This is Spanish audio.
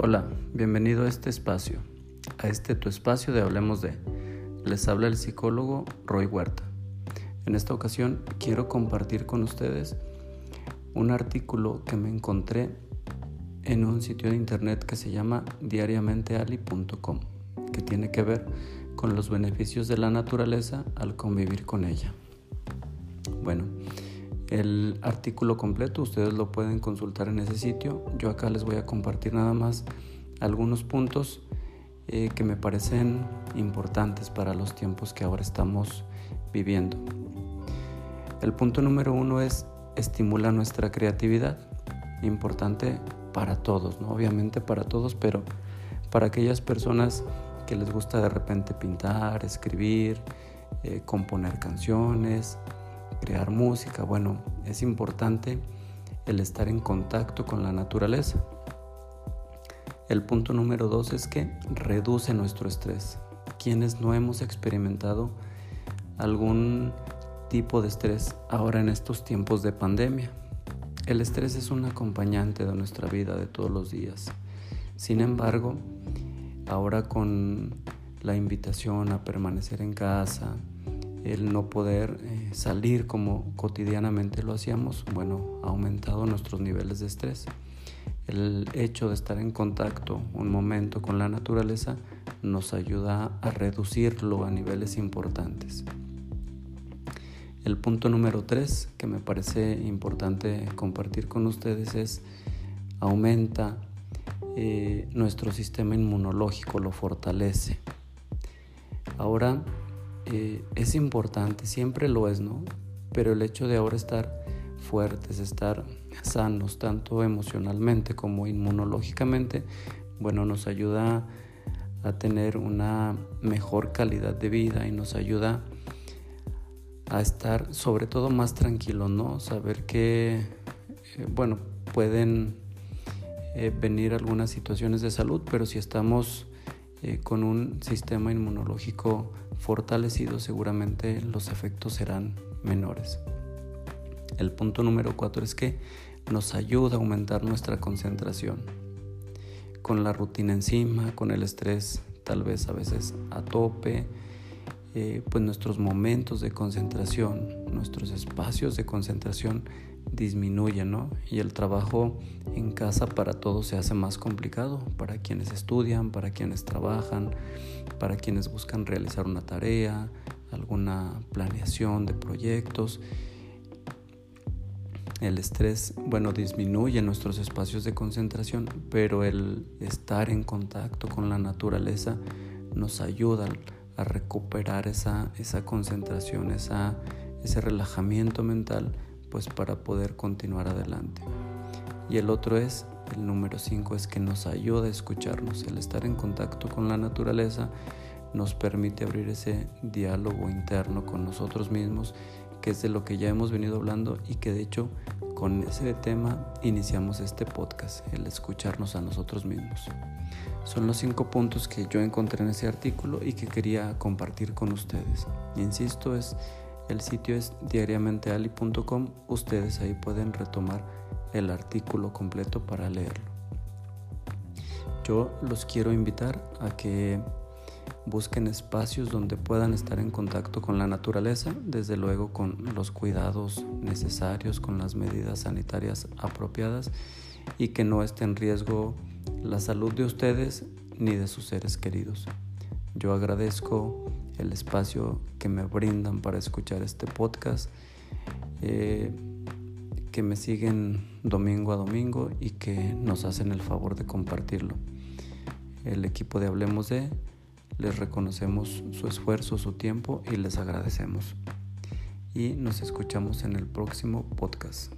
Hola, bienvenido a este espacio, a este tu espacio de Hablemos de. Les habla el psicólogo Roy Huerta. En esta ocasión quiero compartir con ustedes un artículo que me encontré en un sitio de internet que se llama diariamenteali.com, que tiene que ver con los beneficios de la naturaleza al convivir con ella. Bueno, el artículo completo ustedes lo pueden consultar en ese sitio. Yo acá les voy a compartir nada más algunos puntos eh, que me parecen importantes para los tiempos que ahora estamos viviendo. El punto número uno es estimula nuestra creatividad. Importante para todos, ¿no? Obviamente para todos, pero para aquellas personas que les gusta de repente pintar, escribir, eh, componer canciones, crear música. Bueno, es importante el estar en contacto con la naturaleza. El punto número dos es que reduce nuestro estrés. Quienes no hemos experimentado algún tipo de estrés ahora en estos tiempos de pandemia. El estrés es un acompañante de nuestra vida de todos los días. Sin embargo, ahora con la invitación a permanecer en casa, el no poder eh, salir como cotidianamente lo hacíamos, bueno, ha aumentado nuestros niveles de estrés. El hecho de estar en contacto un momento con la naturaleza nos ayuda a reducirlo a niveles importantes. El punto número tres que me parece importante compartir con ustedes es aumenta eh, nuestro sistema inmunológico, lo fortalece. Ahora eh, es importante, siempre lo es, ¿no? Pero el hecho de ahora estar fuertes, estar sanos, tanto emocionalmente como inmunológicamente, bueno, nos ayuda a tener una mejor calidad de vida y nos ayuda a estar sobre todo más tranquilos, ¿no? Saber que, eh, bueno, pueden eh, venir algunas situaciones de salud, pero si estamos con un sistema inmunológico fortalecido seguramente los efectos serán menores. El punto número cuatro es que nos ayuda a aumentar nuestra concentración. Con la rutina encima, con el estrés tal vez a veces a tope, eh, pues nuestros momentos de concentración, nuestros espacios de concentración disminuyen, ¿no? Y el trabajo en casa para todos se hace más complicado, para quienes estudian, para quienes trabajan, para quienes buscan realizar una tarea, alguna planeación de proyectos. El estrés, bueno, disminuye nuestros espacios de concentración, pero el estar en contacto con la naturaleza nos ayuda a recuperar esa, esa concentración, esa, ese relajamiento mental pues para poder continuar adelante. Y el otro es, el número 5 es que nos ayuda a escucharnos. El estar en contacto con la naturaleza nos permite abrir ese diálogo interno con nosotros mismos, que es de lo que ya hemos venido hablando y que de hecho con ese tema iniciamos este podcast, el escucharnos a nosotros mismos. Son los cinco puntos que yo encontré en ese artículo y que quería compartir con ustedes. Insisto, es el sitio es diariamenteali.com. Ustedes ahí pueden retomar el artículo completo para leerlo. Yo los quiero invitar a que busquen espacios donde puedan estar en contacto con la naturaleza, desde luego con los cuidados necesarios, con las medidas sanitarias apropiadas y que no esté en riesgo la salud de ustedes ni de sus seres queridos. Yo agradezco el espacio que me brindan para escuchar este podcast, eh, que me siguen domingo a domingo y que nos hacen el favor de compartirlo. El equipo de Hablemos de les reconocemos su esfuerzo, su tiempo y les agradecemos. Y nos escuchamos en el próximo podcast.